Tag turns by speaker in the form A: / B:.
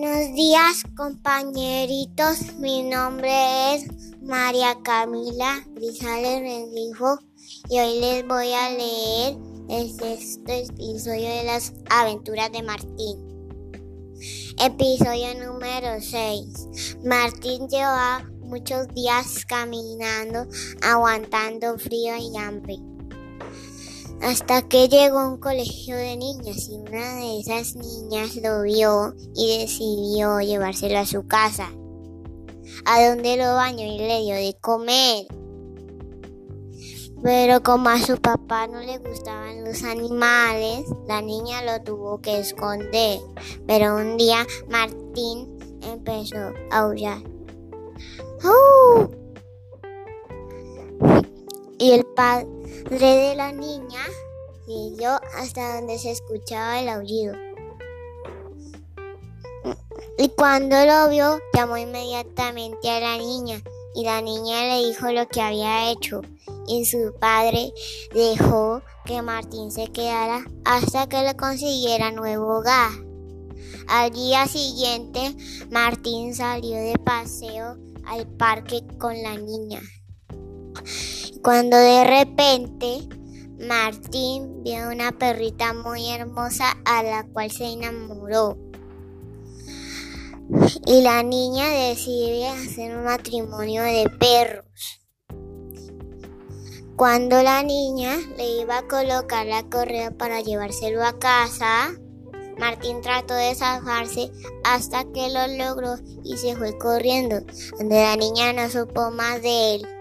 A: días compañeritos, mi nombre es María Camila Grisales Rendijo y hoy les voy a leer el sexto episodio de las aventuras de Martín. Episodio número 6. Martín lleva muchos días caminando, aguantando frío y hambre hasta que llegó a un colegio de niñas y una de esas niñas lo vio y decidió llevárselo a su casa, a donde lo bañó y le dio de comer. Pero como a su papá no le gustaban los animales, la niña lo tuvo que esconder. Pero un día Martín empezó a aullar. Y el padre de la niña siguió hasta donde se escuchaba el aullido. Y cuando lo vio, llamó inmediatamente a la niña y la niña le dijo lo que había hecho. Y su padre dejó que Martín se quedara hasta que le consiguiera nuevo hogar. Al día siguiente, Martín salió de paseo al parque con la niña cuando de repente Martín vio una perrita muy hermosa a la cual se enamoró. Y la niña decide hacer un matrimonio de perros. Cuando la niña le iba a colocar la correa para llevárselo a casa, Martín trató de zafarse hasta que lo logró y se fue corriendo, donde la niña no supo más de él.